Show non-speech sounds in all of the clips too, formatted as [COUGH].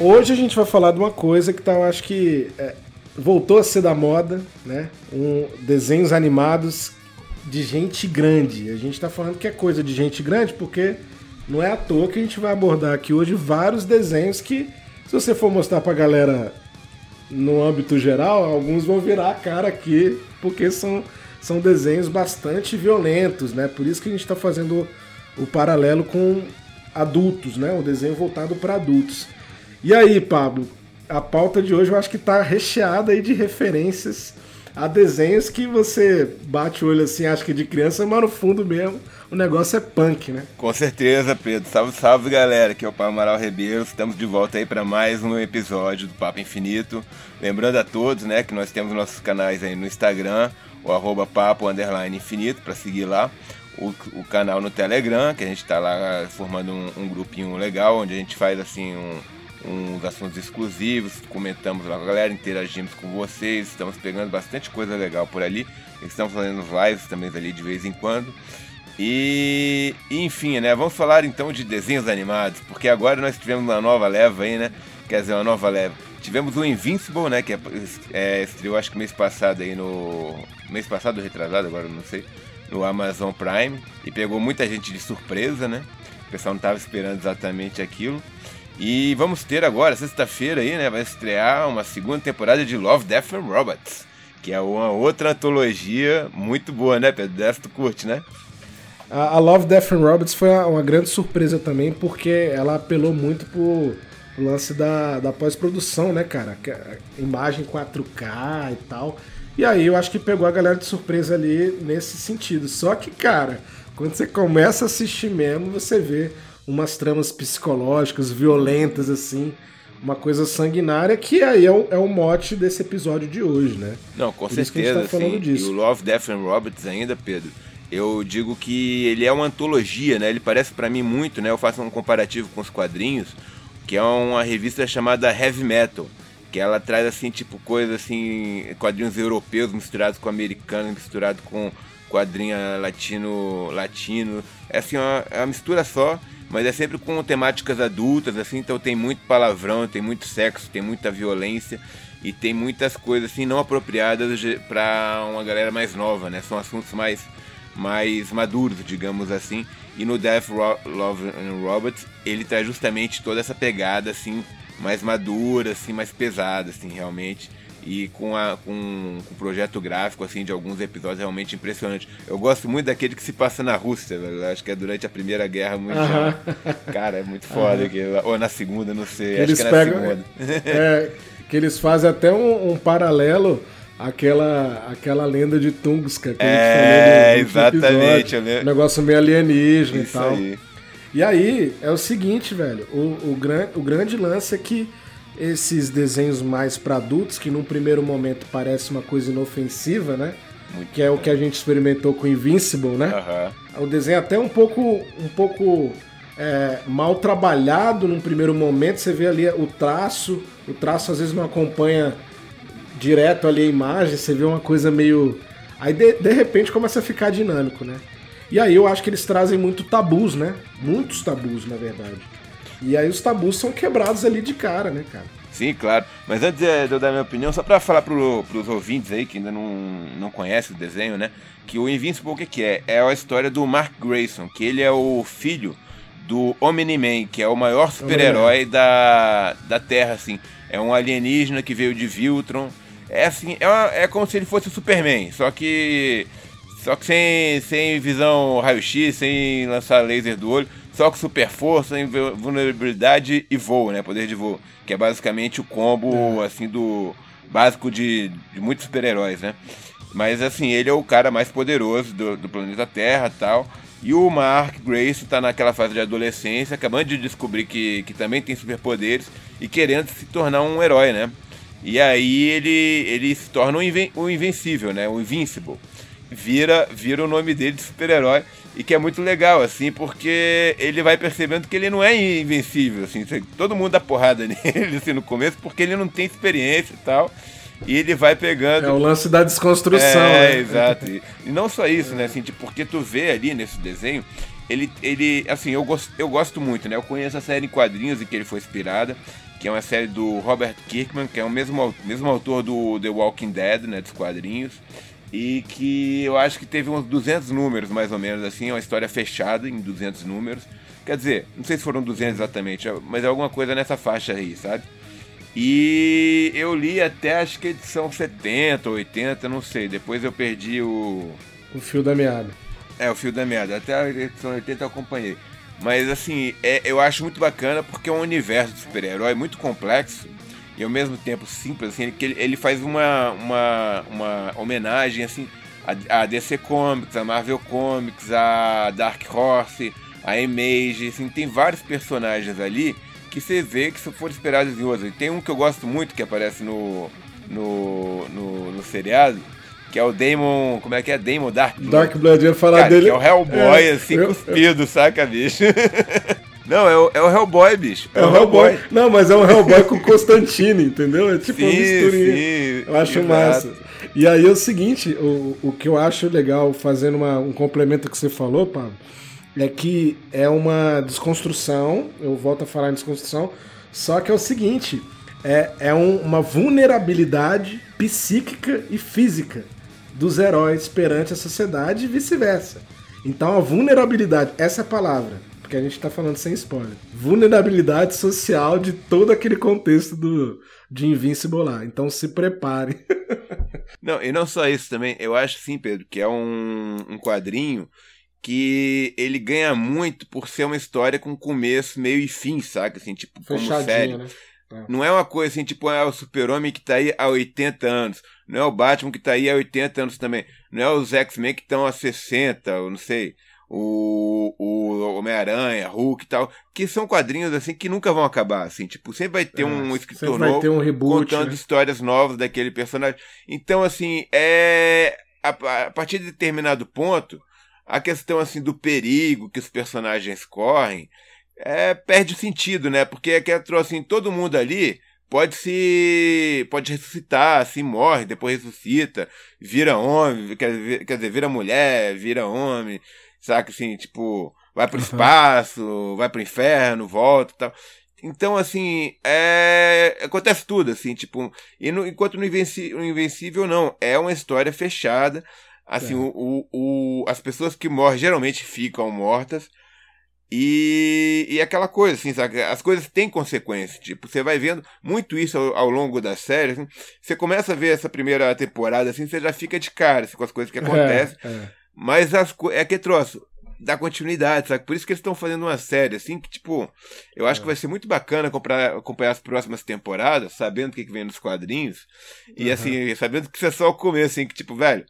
Hoje a gente vai falar de uma coisa que tá, eu acho que é, voltou a ser da moda, né? Um, desenhos animados de gente grande. A gente está falando que é coisa de gente grande porque não é à toa que a gente vai abordar aqui hoje vários desenhos que, se você for mostrar pra galera no âmbito geral, alguns vão virar a cara aqui porque são, são desenhos bastante violentos, né? Por isso que a gente está fazendo o paralelo com adultos, né? O desenho voltado para adultos. E aí, Pablo, a pauta de hoje eu acho que está recheada aí de referências a desenhos que você bate o olho assim, acha que de criança, mas no fundo mesmo o negócio é punk, né? Com certeza, Pedro. Salve, salve, galera. Aqui é o Paulo Amaral Ribeiro. Estamos de volta aí para mais um episódio do Papo Infinito. Lembrando a todos, né, que nós temos nossos canais aí no Instagram, o arroba papo underline infinito, para seguir lá. O, o, canal no Telegram, que a gente está lá formando um, um grupinho legal, onde a gente faz assim um uns assuntos exclusivos, comentamos lá com a galera, interagimos com vocês, estamos pegando bastante coisa legal por ali. Estamos fazendo lives também ali de vez em quando. E, enfim, né? Vamos falar então de desenhos animados, porque agora nós tivemos uma nova leva aí, né? Quer dizer, uma nova leva. Tivemos o Invincible, né? Que é, é, estreou acho que mês passado aí no. Mês passado, retrasado, agora não sei. No Amazon Prime. E pegou muita gente de surpresa, né? O pessoal não estava esperando exatamente aquilo. E vamos ter agora, sexta-feira aí, né? Vai estrear uma segunda temporada de Love, Death and Robots. Que é uma outra antologia muito boa, né, Pedro? Dessa tu curte, né? A, Love, Death and Robots foi uma grande surpresa também, porque ela apelou muito pro lance da, da pós-produção, né, cara? Imagem 4K e tal. E aí eu acho que pegou a galera de surpresa ali nesse sentido. Só que, cara, quando você começa a assistir mesmo, você vê umas tramas psicológicas, violentas, assim. Uma coisa sanguinária, que aí é o, é o mote desse episódio de hoje, né? Não, com Por certeza. Tá sim. E o Love, Death and Robots ainda, Pedro, eu digo que ele é uma antologia, né? Ele parece para mim muito, né? Eu faço um comparativo com os quadrinhos, que é uma revista chamada Heavy Metal, que ela traz assim tipo coisas assim, quadrinhos europeus misturados com americanos, misturado com quadrinho latino, latino. É assim, uma, é uma mistura só mas é sempre com temáticas adultas, assim, então tem muito palavrão, tem muito sexo, tem muita violência e tem muitas coisas assim não apropriadas para uma galera mais nova, né? São assuntos mais mais maduros, digamos assim. E no Death Ro Love and Robots, ele traz justamente toda essa pegada assim mais madura, assim, mais pesada, assim, realmente e com, a, com, com o projeto gráfico assim de alguns episódios realmente impressionante. Eu gosto muito daquele que se passa na Rússia, velho. Acho que é durante a Primeira Guerra Mundial. Uh -huh. Cara, é muito foda. Uh -huh. ou na Segunda, não sei. Que acho eles que é na pegam, Segunda. É, que eles fazem até um, um paralelo aquela aquela lenda de Tunguska que é, a gente falou no, no exatamente. Episódio, um negócio meio alienígena Isso e tal. Aí. E aí, é o seguinte, velho, o, o, gran, o grande lance é que esses desenhos mais para adultos, que num primeiro momento parece uma coisa inofensiva, né? Muito que é bom. o que a gente experimentou com Invincible, né? Uhum. O desenho é até um pouco, um pouco é, mal trabalhado num primeiro momento. Você vê ali o traço, o traço às vezes não acompanha direto ali a imagem, você vê uma coisa meio. Aí de, de repente começa a ficar dinâmico, né? E aí eu acho que eles trazem muito tabus, né? Muitos tabus, na verdade. E aí os tabus são quebrados ali de cara, né, cara? Sim, claro. Mas antes de eu dar minha opinião, só para falar pro, pros ouvintes aí que ainda não, não conhecem o desenho, né? Que o Invincible, o que, que é? É a história do Mark Grayson, que ele é o filho do Omni-Man, que é o maior super-herói da, da Terra, assim. É um alienígena que veio de Viltron. É assim, é, uma, é como se ele fosse o Superman, só que. Só que sem, sem visão raio-x, sem lançar laser do olho só com super força, vulnerabilidade e voo, né? Poder de voo. Que é basicamente o combo, é. assim, do básico de, de muitos super-heróis, né? Mas, assim, ele é o cara mais poderoso do, do planeta Terra tal. E o Mark Grace está naquela fase de adolescência, acabando de descobrir que, que também tem superpoderes e querendo se tornar um herói, né? E aí ele, ele se torna o, inven, o invencível, né? O Invincible. Vira, vira o nome dele de super-herói e que é muito legal, assim, porque ele vai percebendo que ele não é invencível, assim, todo mundo dá porrada [LAUGHS] nele, assim, no começo, porque ele não tem experiência e tal, e ele vai pegando... É o lance da desconstrução, é, né? exato, e, e não só isso, né, assim, tipo, porque tu vê ali nesse desenho, ele, ele assim, eu gosto, eu gosto muito, né, eu conheço a série em quadrinhos em que ele foi inspirada, que é uma série do Robert Kirkman, que é o mesmo, mesmo autor do The Walking Dead, né, dos quadrinhos, e que eu acho que teve uns 200 números, mais ou menos, assim, uma história fechada em 200 números. Quer dizer, não sei se foram 200 exatamente, mas é alguma coisa nessa faixa aí, sabe? E eu li até acho que edição 70, 80, não sei. Depois eu perdi o. O fio da meada. É, o fio da meada. Até a edição 80 eu acompanhei. Mas assim, é, eu acho muito bacana porque é um universo de super-herói muito complexo e ao mesmo tempo simples, assim, ele, ele faz uma, uma, uma homenagem assim a, DC Comics, a Marvel Comics, a Dark Horse, a Image, assim, tem vários personagens ali que você vê que se for esperados em outros. E tem um que eu gosto muito que aparece no, no, no, no seriado, que é o Damon. Como é que é? Damon Dark Blood. Dark Blood, eu ia falar Cara, dele. Que é o Hellboy, é, assim, eu, cuspido, eu... saca, bicho? [LAUGHS] Não, é o, é o Hellboy, bicho. É, é o Hellboy. Hellboy. Não, mas é um Hellboy com Constantine, entendeu? É tipo sim, uma misturinha. Sim, eu acho exato. massa. E aí é o seguinte, o, o que eu acho legal, fazendo uma, um complemento que você falou, Pablo, é que é uma desconstrução, eu volto a falar em desconstrução, só que é o seguinte, é, é um, uma vulnerabilidade psíquica e física dos heróis perante a sociedade e vice-versa. Então a vulnerabilidade, essa é a palavra, porque a gente está falando sem spoiler. Vulnerabilidade social de todo aquele contexto do, de Invincible lá. Então se prepare. [LAUGHS] não, e não só isso também. Eu acho sim, Pedro, que é um, um quadrinho que ele ganha muito por ser uma história com começo, meio e fim, saca? Assim, tipo, como série. Né? É. Não é uma coisa assim, tipo, é o super-homem que tá aí há 80 anos. Não é o Batman que tá aí há 80 anos também. Não é os X-Men que estão há 60, ou não sei o, o Homem-Aranha, Hulk e tal, que são quadrinhos assim que nunca vão acabar, assim, tipo, sempre vai ter é, um escritor novo um reboot, contando né? histórias novas daquele personagem. Então, assim, é a, a, partir de determinado ponto, a questão assim do perigo que os personagens correm é, perde sentido, né? Porque é que assim, todo mundo ali pode se pode ressuscitar, assim morre, depois ressuscita, vira homem, quer, quer dizer, vira mulher, vira homem saca? Assim, tipo, vai pro uhum. espaço, vai pro inferno, volta e tal. Então, assim, é... acontece tudo, assim, tipo, e no, enquanto no, Invenci... no Invencível não, é uma história fechada, assim, é. o, o, o, as pessoas que morrem geralmente ficam mortas, e, e aquela coisa, assim, sabe? As coisas têm consequência. Tipo, você vai vendo muito isso ao, ao longo da série. Assim, você começa a ver essa primeira temporada, assim, você já fica de cara assim, com as coisas que acontecem. É, é. Mas as, é que troço, dá continuidade, sabe? Por isso que eles estão fazendo uma série, assim, que, tipo, eu acho é. que vai ser muito bacana comprar, acompanhar as próximas temporadas, sabendo o que, que vem nos quadrinhos. E, uhum. assim, sabendo que isso é só o começo, assim, que, tipo, velho,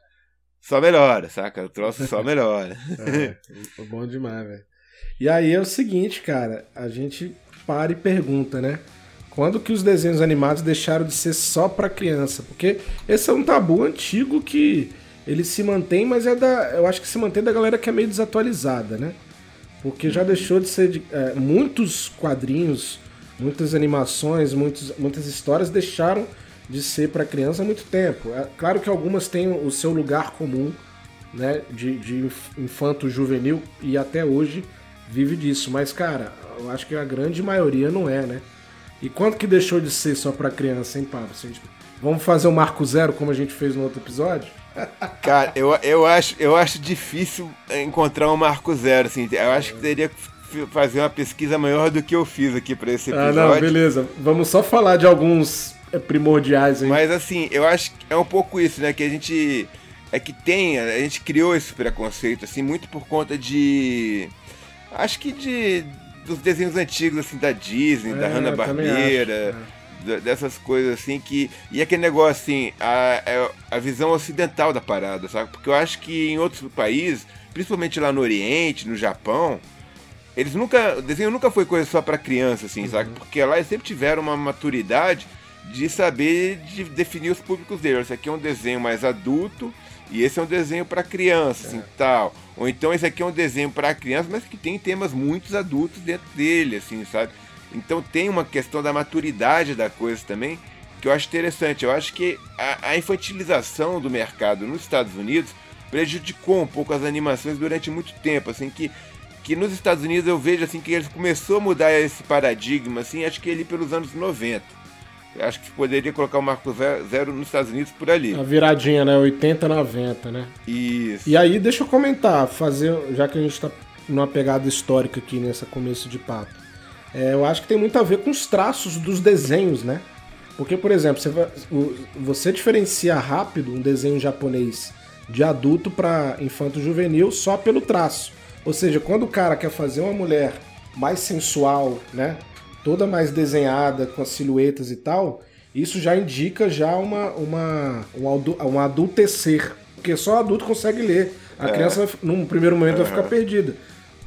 só melhora, saca? O troço só melhora. é, bom demais, velho. E aí é o seguinte, cara, a gente para e pergunta, né? Quando que os desenhos animados deixaram de ser só para criança? Porque esse é um tabu antigo que ele se mantém, mas é da. Eu acho que se mantém da galera que é meio desatualizada, né? Porque já deixou de ser. De, é, muitos quadrinhos, muitas animações, muitos, muitas histórias deixaram de ser para criança há muito tempo. É claro que algumas têm o seu lugar comum, né? De, de infanto juvenil e até hoje vive disso. Mas, cara, eu acho que a grande maioria não é, né? E quanto que deixou de ser só para criança, hein, Pablo? Assim, tipo, vamos fazer o marco zero como a gente fez no outro episódio? Cara, eu, eu, acho, eu acho difícil encontrar um marco zero, assim. Eu acho que teria que fazer uma pesquisa maior do que eu fiz aqui para esse episódio. Ah, não, beleza. Vamos só falar de alguns é, primordiais aí. Mas assim, eu acho que é um pouco isso, né? Que a gente. É que tem. A gente criou esse preconceito, assim, muito por conta de. Acho que de. Dos desenhos antigos, assim, da Disney, é, da Hanna-Barbera dessas coisas assim que. E aquele negócio assim, a, é, a visão ocidental da parada, sabe? Porque eu acho que em outros países, principalmente lá no Oriente, no Japão, eles nunca. O desenho nunca foi coisa só para criança, assim, uhum. sabe? Porque lá eles sempre tiveram uma maturidade de saber de definir os públicos deles. Esse aqui é um desenho mais adulto, e esse é um desenho para criança, assim, é. tal. Ou então esse aqui é um desenho para criança, mas que tem temas muito adultos dentro dele, assim, sabe? Então tem uma questão da maturidade da coisa também, que eu acho interessante. Eu acho que a, a infantilização do mercado nos Estados Unidos prejudicou um pouco as animações durante muito tempo, assim, que que nos Estados Unidos eu vejo assim que ele começou a mudar esse paradigma, assim, acho que ele pelos anos 90. Acho que poderia colocar o marco zero nos Estados Unidos por ali. A viradinha, né? 80, 90, né? Isso. E aí, deixa eu comentar, fazer, já que a gente está numa pegada histórica aqui nessa começo de papo. É, eu acho que tem muito a ver com os traços dos desenhos, né? Porque, por exemplo, você, você diferencia rápido um desenho japonês de adulto para infanto juvenil só pelo traço. Ou seja, quando o cara quer fazer uma mulher mais sensual, né? Toda mais desenhada, com as silhuetas e tal, isso já indica já uma, uma, um, um adultecer. Porque só adulto consegue ler. A é. criança, num primeiro momento, vai ficar perdida.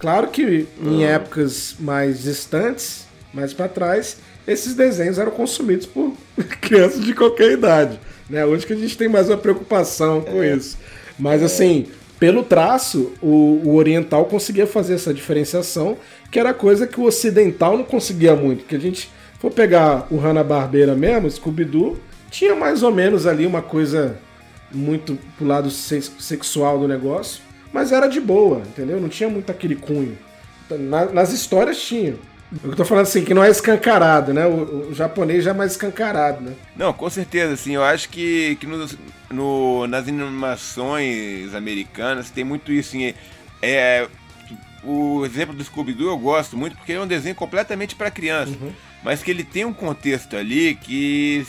Claro que em uhum. épocas mais distantes, mais para trás, esses desenhos eram consumidos por [LAUGHS] crianças de qualquer idade. Né? Hoje que a gente tem mais uma preocupação com é. isso. Mas assim, pelo traço, o, o, oriental conseguia fazer essa diferenciação, que era coisa que o ocidental não conseguia muito. Porque a gente for pegar o Hanna-Barbera mesmo, Scooby-Doo, tinha mais ou menos ali uma coisa muito pro lado sexual do negócio, mas era de boa, entendeu? Não tinha muito aquele cunho. Na, nas histórias tinha. Eu tô falando assim, que não é escancarado, né? O, o, japonês já é mais escancarado, né? Não, com certeza, assim, eu acho que, que no, no nas animações americanas tem muito isso, assim, é, o exemplo do Scooby-Doo eu gosto muito porque é um desenho completamente para criança, uhum. mas que ele tem um contexto ali que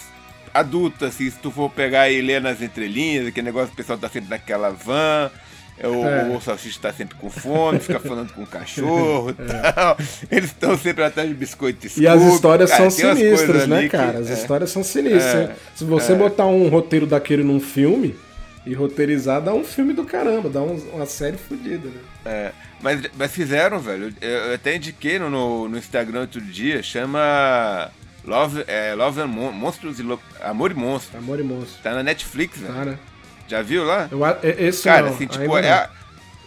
adulta, assim, se tu for pegar e ler nas entrelinhas, aquele negócio, o pessoal tá sempre naquela van, o, é. o salsicha está sempre com fome, fica falando com o cachorro e é. tal. [LAUGHS] Eles estão sempre atrás de biscoito e E as histórias cara, são sinistras, né, cara? As é. histórias são sinistras. É. Se você é. botar um roteiro daquele num filme e roteirizar, dá um filme do caramba, dá um, uma série fodida, né? É. Mas, mas fizeram, velho. Eu até indiquei no, no Instagram outro dia, chama. Love, é, Love and Mon Monstros e Lo Amor e Monstros. Amor e Monstros. Tá na Netflix, velho. Tá, né? Já viu lá? Eu, esse cara, não, assim, tipo, é a,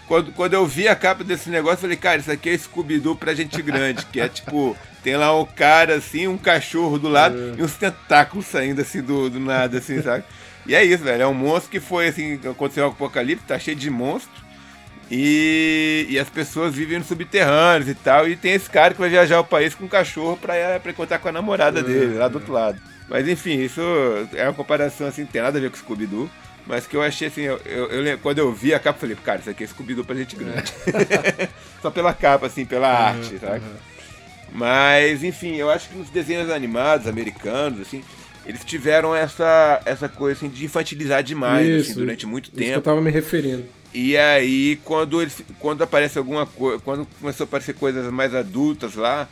quando, quando eu vi a capa desse negócio, eu falei, cara, isso aqui é Scooby-Doo pra gente grande, que é tipo, tem lá um cara assim, um cachorro do lado é. e uns tentáculos saindo assim do, do nada, assim, sabe? E é isso, velho. É um monstro que foi assim, aconteceu o apocalipse, tá cheio de monstros. E, e as pessoas vivem no subterrâneos e tal. E tem esse cara que vai viajar o país com um cachorro pra, pra encontrar com a namorada é, dele, lá do outro lado. Mas enfim, isso é uma comparação assim, não tem nada a ver com o Scooby-Doo. Mas que eu achei assim, eu, eu, eu, quando eu vi a capa, eu falei, cara, isso aqui é Scooby-Doo pra gente grande. [LAUGHS] Só pela capa, assim, pela uhum, arte, sabe? Uhum. Mas, enfim, eu acho que nos desenhos animados americanos, assim, eles tiveram essa, essa coisa assim, de infantilizar demais assim, isso, assim, durante muito tempo. que eu tava me referindo. E aí, quando, eles, quando aparece alguma coisa, quando começou a aparecer coisas mais adultas lá,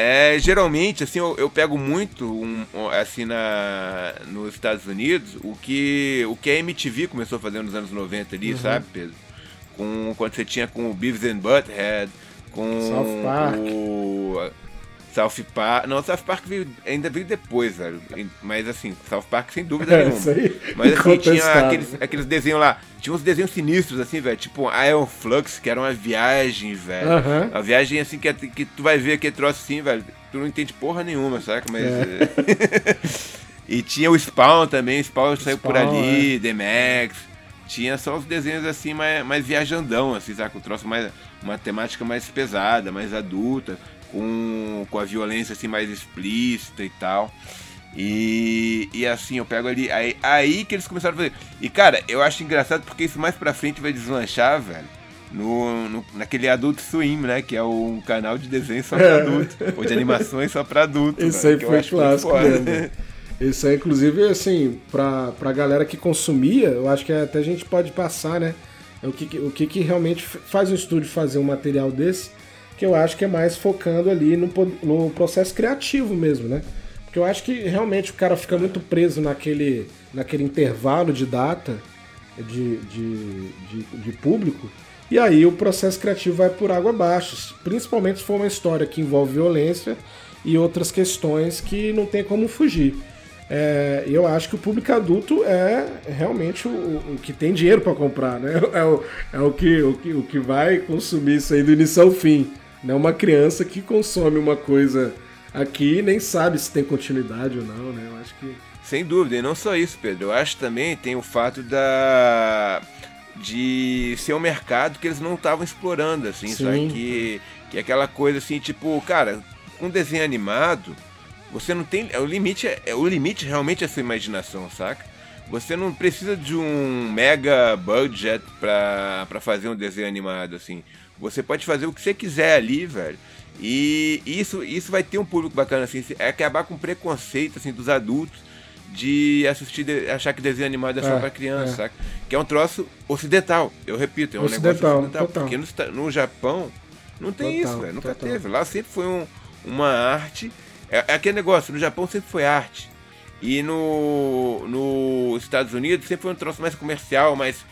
é, geralmente, assim, eu, eu pego muito, um, assim, na, nos Estados Unidos, o que, o que a MTV começou a fazer nos anos 90 ali, uhum. sabe, Pedro? Com, quando você tinha com o Beavis and Butthead, com South Park. o South Park. Não, South Park veio, ainda veio depois, velho. Mas assim, South Park sem dúvida [LAUGHS] é, nenhuma. Mas assim, tinha aqueles, aqueles desenhos lá. Tinha uns desenhos sinistros, assim, velho. Tipo Iron Flux, que era uma viagem, velho. Uhum. Uma viagem assim que, que tu vai ver aquele troço assim, velho. Tu não entende porra nenhuma, saca? Mas. É. [LAUGHS] e tinha o Spawn também, Spawn, Spawn saiu por ali, é. The Max. Tinha só os desenhos assim mais, mais viajandão, assim, saca? Um troço mais. Uma temática mais pesada, mais adulta com, com a violência assim mais explícita e tal. E, e assim, eu pego ali. Aí, aí que eles começaram a fazer. E cara, eu acho engraçado porque isso mais pra frente vai deslanchar, velho. No, no, naquele Adult Swim, né? Que é um canal de desenho só pra é. adulto. ou de animações só pra adulto. Isso velho, aí foi clássico mesmo. Isso aí, inclusive, assim, pra, pra galera que consumia, eu acho que até a gente pode passar, né? O que, o que, que realmente faz um estúdio fazer um material desse que eu acho que é mais focando ali no, no processo criativo mesmo, né? Porque eu acho que realmente o cara fica muito preso naquele, naquele intervalo de data de, de, de, de público, e aí o processo criativo vai por água abaixo, principalmente se for uma história que envolve violência e outras questões que não tem como fugir. É, eu acho que o público adulto é realmente o, o que tem dinheiro para comprar, né? [LAUGHS] É o, é o, que, o, que, o que vai consumir isso aí do início ao fim. Não uma criança que consome uma coisa aqui e nem sabe se tem continuidade ou não, né? Eu acho que. Sem dúvida, e não só isso, Pedro. Eu acho também tem o fato da de ser um mercado que eles não estavam explorando, assim, Sim. sabe? Que, que é aquela coisa assim, tipo, cara, um desenho animado, você não tem. O limite é, é, o limite realmente é a sua imaginação, saca? Você não precisa de um mega budget pra, pra fazer um desenho animado, assim. Você pode fazer o que você quiser ali, velho. E isso, isso vai ter um público bacana, assim. É acabar com preconceito, assim, dos adultos de assistir, de, achar que desenho animado é só é, pra criança, é. saca? Que é um troço ocidental, eu repito, é um ocidental, negócio ocidental. Total. Porque no, no Japão não tem total, isso, velho. Nunca total. teve. Lá sempre foi um, uma arte. É, é, aquele negócio, no Japão sempre foi arte. E no, nos Estados Unidos sempre foi um troço mais comercial, mais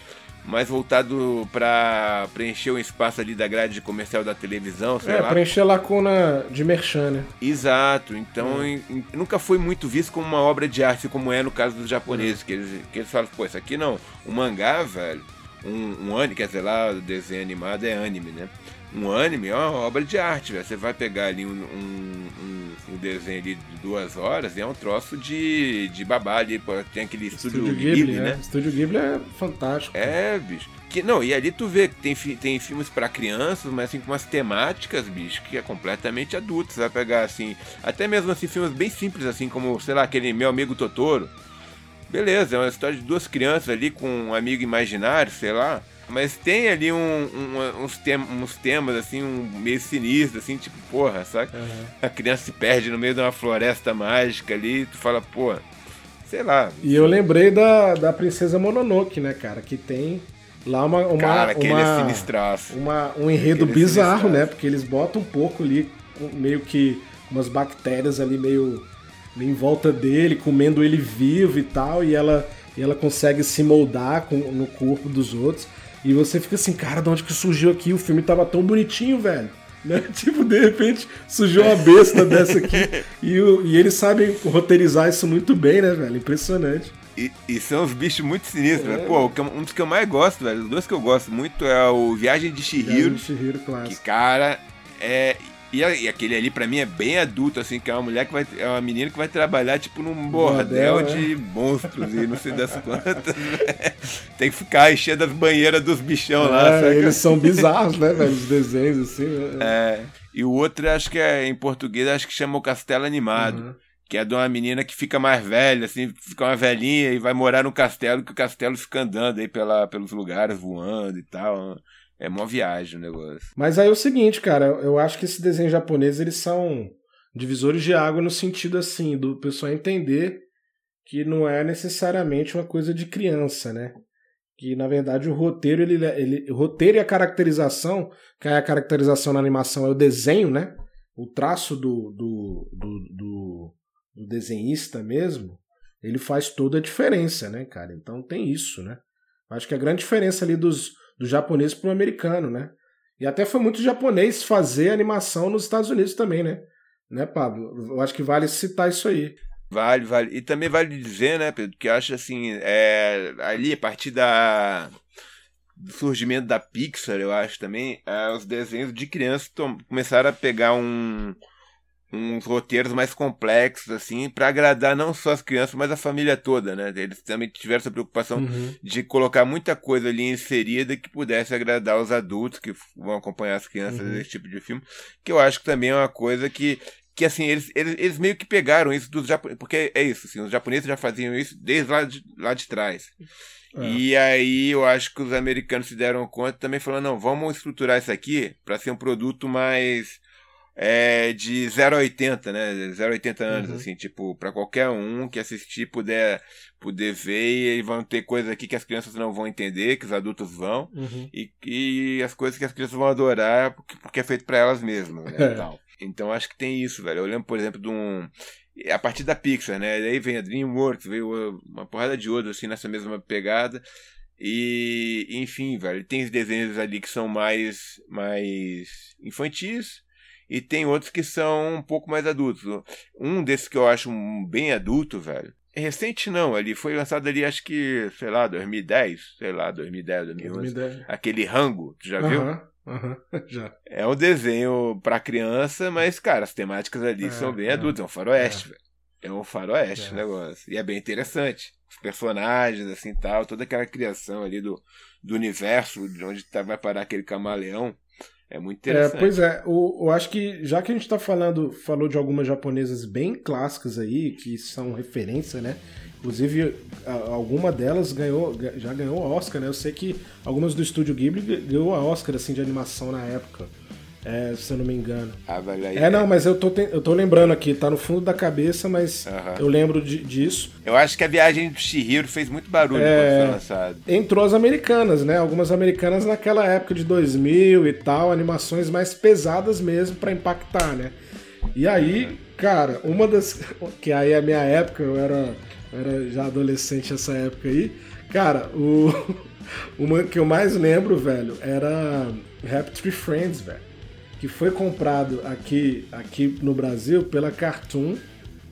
mais voltado para preencher o espaço ali da grade comercial da televisão, sei é, lá. preencher a lacuna de merchan, né? Exato. Então, é. em, nunca foi muito visto como uma obra de arte, como é no caso dos japoneses, é. que, eles, que eles falam, pô, isso aqui não. O mangá, velho, um, um anime, quer dizer, lá desenho animado é anime, né? Um anime é uma obra de arte, velho. Você vai pegar ali um, um, um, desenho ali de duas horas e é um troço de, de babá ali. Tem aquele estúdio, estúdio Ghibli, Ghibli, né? É. Estúdio Ghibli é fantástico. É, bicho. Que, não, e ali tu vê que tem, tem filmes para crianças, mas assim com umas temáticas, bicho, que é completamente adulto. Você vai pegar assim, até mesmo assim, filmes bem simples, assim, como, sei lá, aquele Meu Amigo Totoro. Beleza, é uma história de duas crianças ali com um amigo imaginário, sei lá. Mas tem ali um, um, uns, tem, uns temas, assim, um meio sinistro, assim, tipo, porra, sabe? Uhum. A criança se perde no meio de uma floresta mágica ali, tu fala, pô, sei lá. E eu lembrei da, da Princesa Mononoke, né, cara? Que tem lá uma. uma cara, aquele uma, é sinistraço. Uma, um enredo aquele é bizarro, né? Porque eles botam um pouco ali, meio que umas bactérias ali meio, meio em volta dele, comendo ele vivo e tal, e ela, e ela consegue se moldar com, no corpo dos outros. E você fica assim, cara, de onde que surgiu aqui? O filme tava tão bonitinho, velho. [LAUGHS] Né? [LAUGHS] Tipo, de repente surgiu uma besta dessa aqui. [LAUGHS] E, o, e eles sabem roteirizar isso muito bem, né, velho? Impressionante. E, e são uns bichos muito sinistros, é. Pô, um dos que eu mais gosto, velho, os dois que eu gosto muito é o Viagem de Shihiro. Viagem de Shihiro, claro. Que, cara, é e, e, aquele ali, pra mim, é bem adulto, assim, que é uma mulher que vai. É uma menina que vai trabalhar, tipo, num bordel, bordel de é. monstros e não sei das quantas. [LAUGHS] Né? Tem que ficar enchendo as banheiras dos bichão é, lá. Eles são bizarros, né, velho? Os desenhos, assim. Né? É. E o outro, acho que é em português, acho que chama o Castelo Animado. Uhum. Que é de uma menina que fica mais velha, assim, fica uma velhinha e vai morar no castelo, que o castelo fica andando aí pela, pelos lugares, voando e tal. É uma viagem o negócio. Mas aí é o seguinte, cara, eu acho que esses desenhos japoneses eles são divisores de água no sentido assim, do pessoal entender que não é necessariamente uma coisa de criança, né? Que na verdade o roteiro, ele, ele, o roteiro e a caracterização, que a caracterização na animação é o desenho, né? O traço do, do, do, do, do desenhista mesmo, ele faz toda a diferença, né, cara? Então tem isso, né? Acho que a grande diferença ali dos, do japonês para o americano, né? E até foi muito japonês fazer animação nos Estados Unidos também, né? Né, Pablo? Eu acho que vale citar isso aí. Vale, vale. E também vale dizer, né, Pedro, que acho assim, é, ali a partir da do surgimento da Pixar, eu acho também, é, os desenhos de criança começaram a pegar um, uns roteiros mais complexos, assim, para agradar não só as crianças, mas a família toda, né? Eles também tiveram essa preocupação uhum. de colocar muita coisa ali inserida que pudesse agradar os adultos que vão acompanhar as crianças uhum. nesse tipo de filme, que eu acho que também é uma coisa que que assim, eles, eles, eles meio que pegaram isso dos japoneses, porque é isso, assim, os japoneses já faziam isso desde lá de, lá de trás. É. E aí eu acho que os americanos se deram conta também falando, não, vamos estruturar isso aqui para ser um produto mais é de 0 a 80, né? 0 a 80 anos, uhum. assim, tipo, para qualquer um que assistir puder, poder ver e vão ter coisas aqui que as crianças não vão entender, que os adultos vão, uhum. e, e as coisas que as crianças vão adorar porque, porque é feito para elas mesmas, né? [LAUGHS] É. Então acho que tem isso, velho. Eu lembro, por exemplo, de um. A partir da Pixar, né? Daí vem a Dreamworks, veio uma porrada de outros, assim, nessa mesma pegada. E, enfim, velho, tem os desenhos ali que são mais, mais infantis e tem outros que são um pouco mais adultos. Um desses que eu acho bem adulto, velho, recente não, ali foi lançado ali acho que, sei lá, 2010, sei lá, 2010, 2011. 2010. Aquele Rango, tu já viu? Uhum, [LAUGHS] já. É um desenho para criança, mas, cara, as temáticas ali é, são bem é. adultas, é um faroeste, é. velho. É um faroeste o é. negócio. E é bem interessante. Os personagens, assim tal, toda aquela criação ali do, do universo, de onde tá, vai parar aquele camaleão. É muito é, interessante. É, pois é, eu, eu acho que já que a gente está falando, falou de algumas japonesas bem clássicas aí, que são referência, né? Inclusive, alguma delas ganhou, já ganhou Oscar, né? Eu sei que algumas do estúdio Ghibli ganhou a Oscar assim, de animação na época. É, se eu não me engano. Ah, vale aí. É, não, mas eu tô, eu tô lembrando aqui, tá no fundo da cabeça, mas eu lembro de, disso. Eu acho que a viagem do Shihiro fez muito barulho é, quando foi lançado. Entrou as americanas, né? Algumas americanas naquela época de 2000 e tal, animações mais pesadas mesmo para impactar, né? E aí, cara, uma das. [LAUGHS] Que aí é a minha época, eu era, eu era já adolescente nessa época aí. Cara, o. [LAUGHS] Uma que eu mais lembro, velho, era Happy Tree Friends, velho que foi comprado aqui, aqui no Brasil pela Cartoon,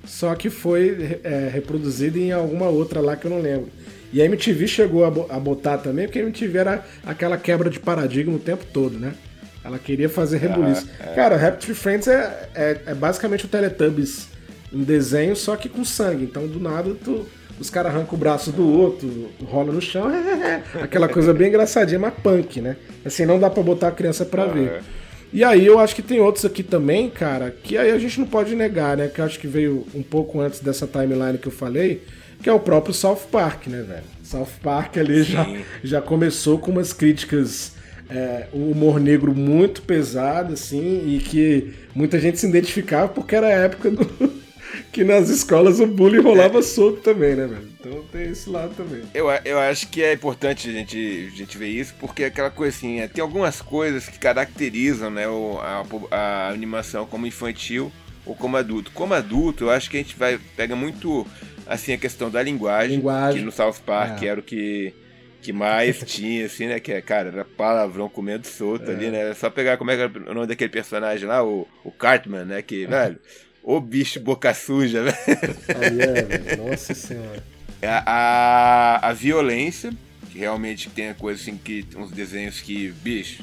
só que foi é, reproduzido em alguma outra lá que eu não lembro. E a MTV chegou a, botar também, porque a MTV era aquela quebra de paradigma o tempo todo, né? Ela queria fazer rebuliço. Ah, é. Cara, Rap Tree Friends é, é, é, basicamente o Teletubbies em desenho, só que com sangue. Então, do nada, tu, os caras arrancam o braço do outro, rola no chão, [LAUGHS] aquela coisa bem engraçadinha, mas punk, né? Assim, não dá pra botar a criança pra ah, ver. É. E aí eu acho que tem outros aqui também, cara, que aí a gente não pode negar, né? Que eu acho que veio um pouco antes dessa timeline que eu falei, que é o próprio South Park, né, velho? South Park ali já, já começou com umas críticas, é, um humor negro muito pesado, assim, e que muita gente se identificava porque era a época do, que nas escolas o bullying rolava é. solto também, né, velho? Então tem esse lado também. Eu, eu acho que é importante a gente, a gente ver isso, porque é aquela coisa assim, é, tem algumas coisas que caracterizam né, o, a, a animação como infantil ou como adulto. Como adulto, eu acho que a gente vai pega muito assim a questão da linguagem, linguagem. que no South Park é. era o que que mais [LAUGHS] tinha, assim, né? Que é, cara, era palavrão comendo solto é. ali, né? Era só pegar como é que era o nome daquele personagem lá, o, o Cartman, né? Que, [LAUGHS] velho, o bicho boca suja, velho. é, Nossa senhora. É a, a, a violência, que realmente tem a coisa assim que. uns desenhos que, bicho.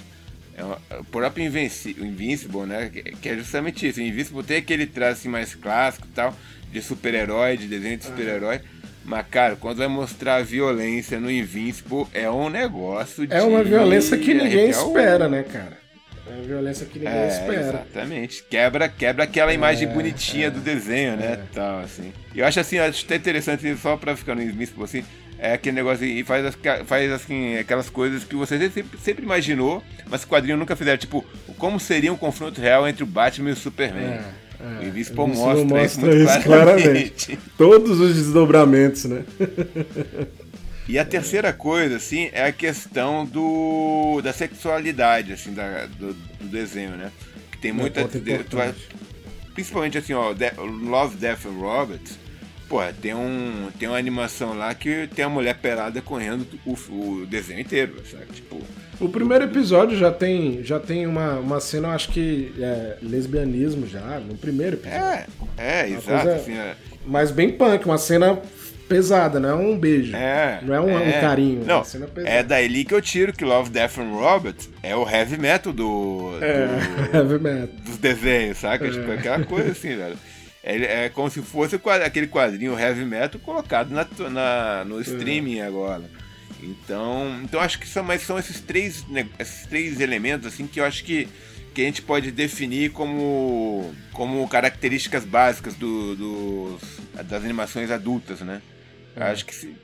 É uma, o próprio Invincible, Invincible, né? Que é justamente isso. O Invincible tem aquele traço assim, mais clássico tal, de super-herói, de desenho de super-herói. Mas, cara, quando vai mostrar a violência no Invincible, é um negócio de. É uma violência que ninguém espera, né, cara? É uma violência que ninguém é, espera. Exatamente. Quebra, quebra aquela é, imagem bonitinha é, do desenho, né? É. Tal, assim. E eu acho assim, acho até interessante, só pra ficar no Invincible, assim, é aquele negócio e faz, faz assim, aquelas coisas que você sempre, sempre imaginou, mas o quadrinho nunca fizeram. Tipo, como seria um confronto real entre o Batman e o Superman. É, é. O Invincible mostra, mostra isso muito isso claramente. claramente. Todos os desdobramentos, né? [LAUGHS] E a terceira coisa, assim, é a questão do da sexualidade, assim, da, do, do desenho, né? Que tem muita. Vai, principalmente assim, ó, Love, Death and Robots. Pô, tem, um, tem uma animação lá que tem a mulher pelada correndo o, o desenho inteiro, sabe? Tipo. O primeiro episódio já tem, já tem uma, uma cena, acho que é lesbianismo já, no primeiro episódio. É, é, exato. Assim, é. Mas bem punk, uma cena pesada, não é um beijo. É. Não é um, é. um carinho. Não, é, é daí que eu tiro que Love, Death and Robots é o heavy metal do. É, do, [LAUGHS] heavy metal. Dos desenhos, saca? É. Tipo, aquela coisa assim, [LAUGHS] velho. É, é como se fosse aquele quadrinho heavy metal colocado na, na no streaming é. agora. Então, então acho que são, mas são esses três, esses três elementos assim que eu acho que, que a gente pode definir como, como características básicas do, do das animações adultas, né? É. Acho que se,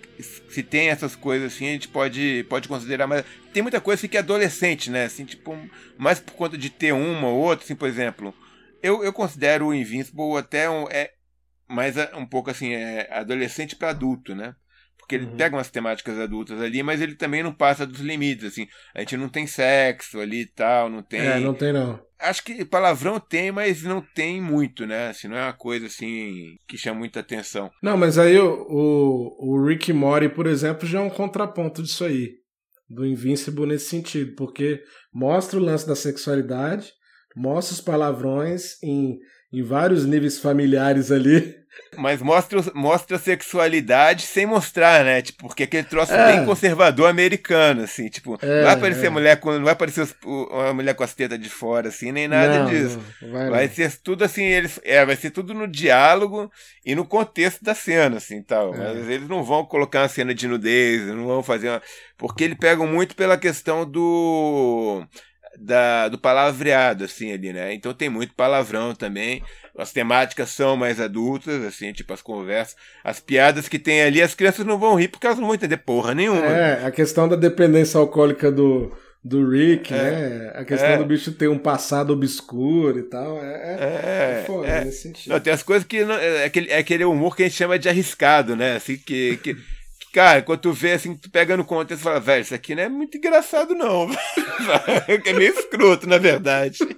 se tem essas coisas assim, a gente pode, pode considerar, mas tem muita coisa assim, que é adolescente, né? Assim, tipo, mais por conta de ter uma ou outra, assim, por exemplo, eu, eu considero o Invincible até um, é mais um pouco assim, é adolescente para adulto, né? Porque ele uhum. pega umas temáticas adultas ali, mas ele também não passa dos limites, assim. A gente não tem sexo ali e tal, não tem. É, não tem não. Acho que palavrão tem, mas não tem muito, né? Assim, não é uma coisa assim que chama muita atenção. Não, mas aí o, o, o Rick Mori, por exemplo, já é um contraponto disso aí. Do Invincible nesse sentido, porque mostra o lance da sexualidade, mostra os palavrões em, em vários níveis familiares ali. Mas mostra, mostra a sexualidade sem mostrar, né? Tipo, porque aquele troço é. bem conservador americano, assim. Tipo, é, não vai aparecer é. mulher com. Não vai aparecer os, uma mulher com as tetas de fora, assim, nem nada não, disso. Não, vai, vai ser tudo assim, eles. É, vai ser tudo no diálogo e no contexto da cena, assim, tal. É. Mas eles não vão colocar uma cena de nudez, não vão fazer uma. Porque eles pegam muito pela questão do. Da, do palavreado, assim, ali, né? Então tem muito palavrão também as temáticas são mais adultas, assim, tipo as conversas, as piadas que tem ali, as crianças não vão rir porque elas não vão entender porra nenhuma. É, a questão da dependência alcoólica do, do Rick, é, né? A questão é. do bicho ter um passado obscuro e tal. É, é, é, é foda é. nesse sentido. Não, tem as coisas que. Não, é, aquele, é aquele humor que a gente chama de arriscado, né? Assim, que, que Cara, quando tu vê assim, tu pega no contexto e fala, velho, isso aqui não é muito engraçado, não. [LAUGHS] é meio escroto, na verdade. [LAUGHS]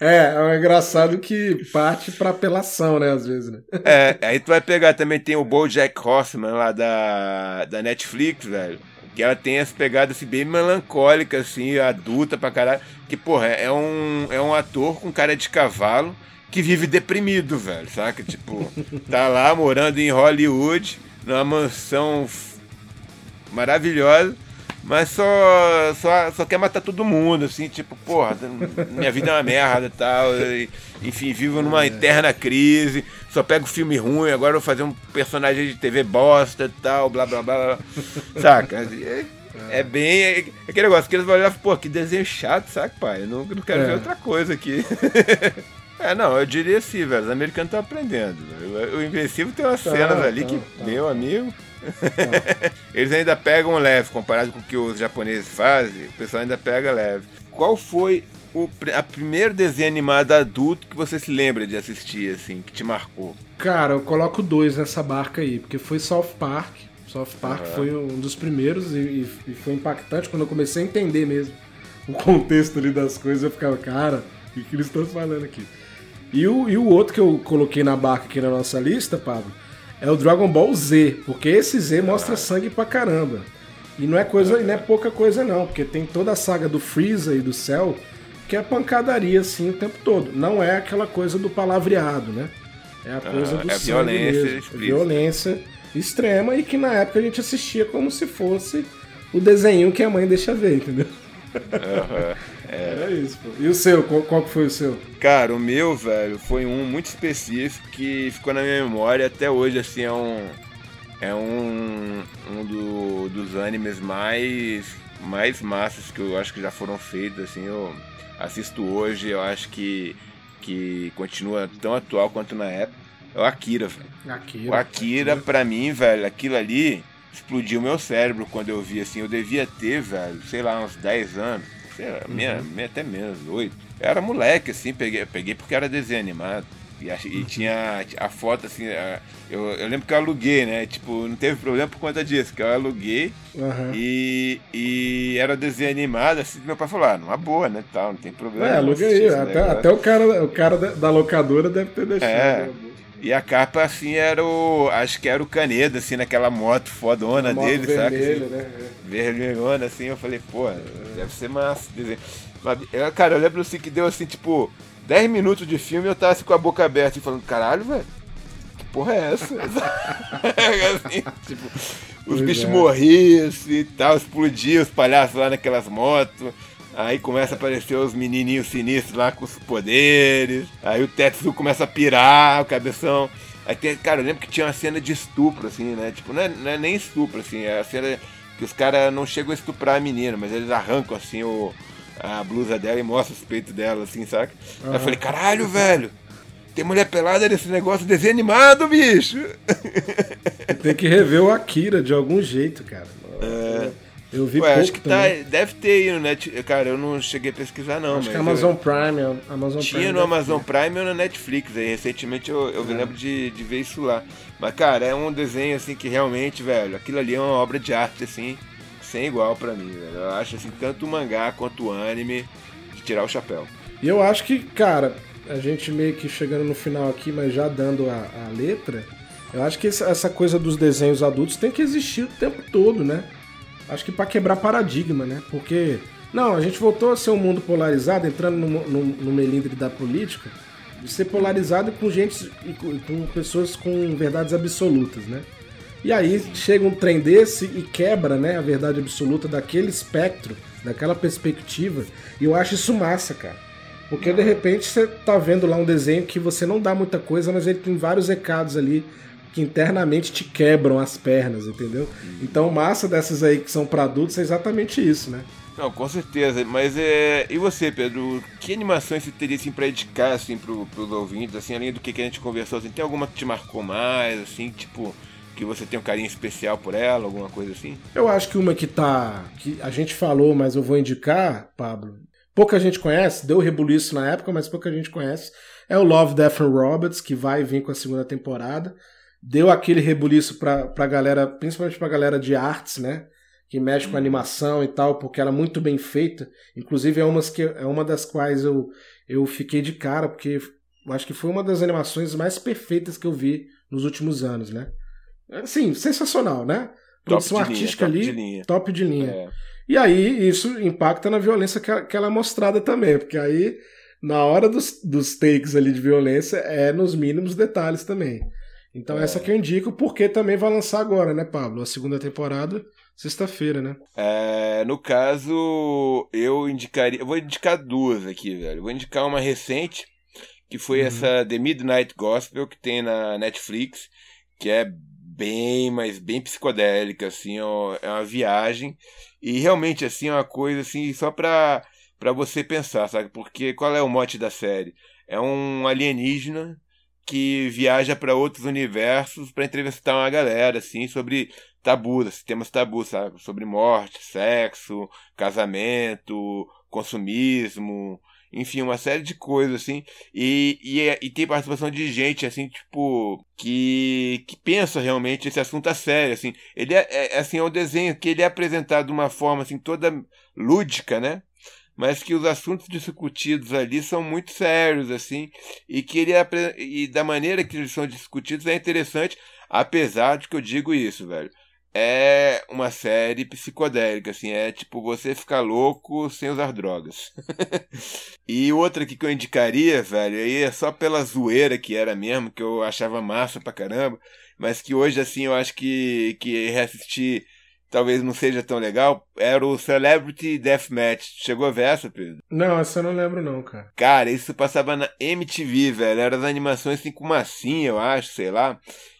É, é um engraçado que parte pra apelação, né, às vezes, né? É, aí tu vai pegar também, tem o BoJack Horseman lá da, da Netflix, velho. Que ela tem as pegadas assim, bem melancólicas, assim, adulta pra caralho. Que, porra, é um, é um ator com cara de cavalo que vive deprimido, velho, saca? Tipo, tá lá morando em Hollywood numa mansão maravilhosa, mas só, só, só quer matar todo mundo, assim, tipo, porra, minha vida é uma merda e tal, e, enfim, vivo numa eterna crise, só pego filme ruim, agora vou fazer um personagem de TV bosta e tal, blá blá blá, saca? É, é bem. É, aquele negócio que eles vão olhar pô, que desenho chato, saca, pai? Eu não, não quero é. ver outra coisa aqui. [LAUGHS] É, não, eu diria assim, velho. Os americanos estão aprendendo. O Invencível tem umas tá, cenas ali tá, que, tá. meu amigo. Tá. [LAUGHS] Eles ainda pegam leve, comparado com o que os japoneses fazem, o pessoal ainda pega leve. Qual foi o a primeiro desenho animado adulto que você se lembra de assistir, assim, que te marcou? Cara, eu coloco dois nessa barca aí, porque foi South Park. South Park uhum. foi um dos primeiros e, e, foi impactante quando eu comecei a entender mesmo o contexto ali das coisas. Eu ficava, cara, o que eles estão falando aqui? E o, e o outro que eu coloquei na barca aqui na nossa lista, Pablo, é o Dragon Ball Z, porque esse Z mostra sangue pra caramba. E não é coisa, não é pouca coisa não, porque tem toda a saga do Freeza e do Cell, que é pancadaria assim o tempo todo. Não é aquela coisa do palavreado, né? É a coisa do é sangue violência, mesmo. É violência extrema e que na época a gente assistia como se fosse o desenho que a mãe deixa ver, entendeu? Uhum. [LAUGHS] É. é isso, pô. E o seu? Qual, qual foi o seu? Cara, o meu, velho, foi um muito específico que ficou na minha memória até hoje, assim, é um. É um, um do, dos animes mais, mais massas que eu acho que já foram feitos, assim, eu assisto hoje, eu acho que, que continua tão atual quanto na época. É o Akira, velho. Akira. O Akira, pra mim, velho, aquilo ali explodiu meu cérebro quando eu vi, assim, eu devia ter, velho, sei lá, uns 10 anos sei lá, uhum. meia, até menos, oito. era moleque, assim, peguei, peguei porque era desenho animado. E, a, e tinha a foto, assim, a, eu, eu lembro que eu aluguei, né? Tipo, não teve problema por conta disso, que eu aluguei uhum. e, e era desenho animado, assim, meu pai falou, ah, numa boa, né, tal, não tem problema. É, aluguei, até, até o cara, o cara da locadora deve ter deixado. É? E a capa, assim, era o. Acho que era o Caneda, assim, naquela moto fodona moto dele, vermelho, sabe? Assim, né? Vermelhona, assim. Eu falei, pô, deve ser massa. Mas, cara, eu lembro assim que deu assim, tipo, 10 minutos de filme e eu tava assim com a boca aberta e falando, caralho, velho. Que porra é essa? [LAUGHS] assim, tipo, os pois bichos é. morriam assim, e tal, explodiam os palhaços lá naquelas motos. Aí começa a aparecer os menininhos sinistros lá com os poderes. Aí o Tetsu começa a pirar, o cabeção. Aí tem, cara, eu lembro que tinha uma cena de estupro, assim, né? Tipo, não é, não é nem estupro, assim, é a cena que os caras não chegam a estuprar a menina, mas eles arrancam, assim, o, a blusa dela e mostram os peitos dela, assim, saca? Uhum. Aí eu falei, caralho, velho! Tem mulher pelada nesse negócio desenho animado, bicho! Tem que rever o Akira de algum jeito, cara. É. Eu vi Ué, acho que tá, deve ter aí no Net. Cara, eu não cheguei a pesquisar, não. Acho que é Amazon eu... Prime. Amazon Tinha Prime no Amazon Prime ou na Netflix. Aí, recentemente eu, eu é. lembro de, de ver isso lá. Mas, cara, é um desenho assim que realmente, velho, aquilo ali é uma obra de arte, assim, sem igual para mim, velho. Eu acho assim, tanto o mangá quanto o anime, de tirar o chapéu. E eu acho que, cara, a gente meio que chegando no final aqui, mas já dando a, a letra, eu acho que essa coisa dos desenhos adultos tem que existir o tempo todo, né? Acho que para quebrar paradigma, né? Porque Não, a gente voltou a ser um mundo polarizado, entrando no, no, no melindre da política, de ser polarizado com gente com, com pessoas com verdades absolutas, né? E aí chega um trem desse e quebra né, a verdade absoluta daquele espectro, daquela perspectiva. E eu acho isso massa, cara. Porque de repente você tá vendo lá um desenho que você não dá muita coisa, mas ele tem vários recados ali que internamente te quebram as pernas, entendeu? Então, massa dessas aí que são para adultos é exatamente isso, né? Não, com certeza. Mas é. E você, Pedro? Que animações você teria assim, pra indicar assim, pro, pros ouvintes, assim, além do que, que a gente conversou? Assim, tem alguma que te marcou mais, assim, tipo, que você tem um carinho especial por ela, alguma coisa assim? Eu acho que uma que tá. que a gente falou, mas eu vou indicar, Pablo. Pouca gente conhece, deu rebuliço na época, mas pouca gente conhece. É o Love, Death and Robots, que vai vir com a segunda temporada. Deu aquele rebuliço pra, pra galera, principalmente pra galera de artes, né? que mexe com animação e tal, porque ela é muito bem feita. Inclusive é, umas que, é uma das quais eu, eu fiquei de cara, porque acho que foi uma das animações mais perfeitas que eu vi nos últimos anos, né? Assim, sensacional, né? Produção artística linha, ali, top de linha. Top de linha. É. E aí isso impacta na violência que, que ela é mostrada também, porque aí na hora dos, dos takes ali de violência é nos mínimos detalhes também. Então é. essa que eu indico, porque também vai lançar agora, né, Pablo? A segunda temporada Sexta-feira, né? É, no caso, eu indicaria. Eu vou indicar duas aqui, velho. Vou indicar uma recente, que foi uhum. essa The Midnight Gospel, que tem na Netflix, que é bem, mas bem psicodélica, assim, ó, é uma viagem. E realmente, assim, é uma coisa, assim, só pra, pra você pensar, sabe? Porque qual é o mote da série? É um alienígena que viaja para outros universos para entrevistar uma galera, assim, sobre tabus, temas tabus, sabe? Sobre morte, sexo, casamento, consumismo, enfim, uma série de coisas, assim. E, e, é, e, tem participação de gente, assim, tipo, que, que pensa realmente esse assunto a sério, assim. Ele é, é, assim, é um desenho que ele é apresentado de uma forma, assim, toda lúdica, né? Mas que os assuntos discutidos ali são muito sérios, assim, e que ele e da maneira que eles são discutidos é interessante, apesar de que eu digo isso, velho é uma série psicodélica, assim, é tipo você ficar louco sem usar drogas. [LAUGHS] e outra aqui que eu indicaria, velho, aí é só pela zoeira que era mesmo, que eu achava massa pra caramba, mas que hoje, assim, eu acho que, que reassistir talvez não seja tão legal, era o Celebrity Deathmatch. Chegou a ver essa, Pedro? Não, essa eu não lembro não, cara. Cara, isso passava na MTV, velho, eram as animações assim com massinha, eu acho, sei lá,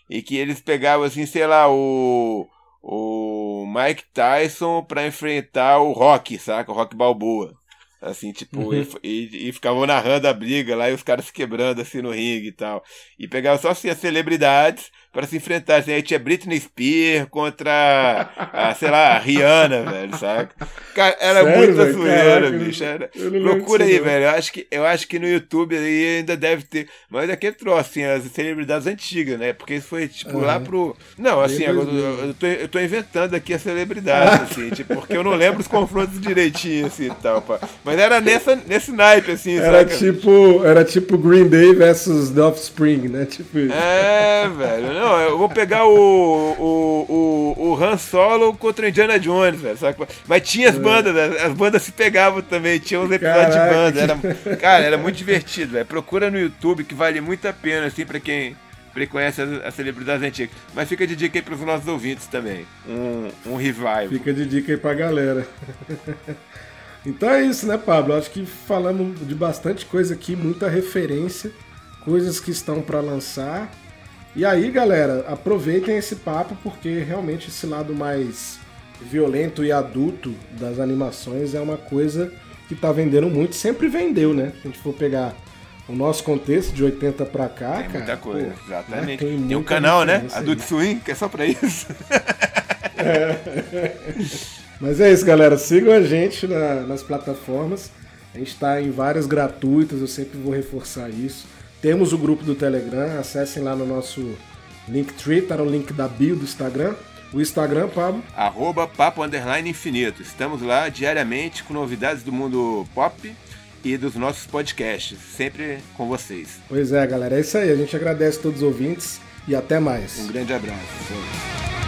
e que eles pegavam, assim, sei lá, o o Mike Tyson para enfrentar o Rock, saca? O Rock Balboa. Assim, tipo, uhum. e, e, e, ficavam narrando a briga lá e os caras se quebrando assim no ringue e tal. E pegavam só assim as celebridades para se enfrentar. Assim, aí tinha Britney Spears contra, a, sei lá, a Rihanna, velho, saca? Cara, era Sério, muita zoeira, bicho. Era... Procura aí, velho. Eu acho, que, eu acho que no YouTube aí ainda deve ter. Mas é aquele troço, assim, as celebridades antigas, né? Porque isso foi, tipo, uhum. lá pro. Não, assim, agora, eu, eu, tô, eu tô inventando aqui a celebridade, assim, tipo, porque eu não lembro os confrontos direitinho, assim e tal, pá. Mas era nessa, nesse naipe, assim, era saca? Tipo, era tipo Green Day versus The Offspring, né? Tipo isso. É, velho. Não, eu vou pegar o, o, o, o Han Solo contra o Indiana Jones, velho. Sabe? Mas tinha as é. bandas, né? as bandas se pegavam também, tinha uns episódios Caraca, de banda. Era, cara, era muito divertido, velho. Procura no YouTube que vale muito a pena, assim, pra quem conhece as, as celebridades antigas. Mas fica de dica aí pros nossos ouvintes também. Um, um revival. Fica de dica aí pra galera. Então é isso, né, Pablo? Acho que falamos de bastante coisa aqui, muita referência, coisas que estão para lançar. E aí, galera, aproveitem esse papo porque realmente esse lado mais violento e adulto das animações é uma coisa que tá vendendo muito, sempre vendeu, né? Se a gente for pegar o nosso contexto de 80 pra cá, tem cara. Muita coisa, pô, exatamente. Né? Tem, tem um canal, né? Adult Swing, que é só pra isso. É. Mas é isso, galera. Sigam a gente na, nas plataformas. A gente está em várias gratuitas, eu sempre vou reforçar isso. Temos o grupo do Telegram, acessem lá no nosso Linktree, tá no link da bio do Instagram. O Instagram, Pablo? Arroba Papo Underline Infinito. Estamos lá diariamente com novidades do mundo pop e dos nossos podcasts, sempre com vocês. Pois é, galera, é isso aí. A gente agradece a todos os ouvintes e até mais. Um grande abraço.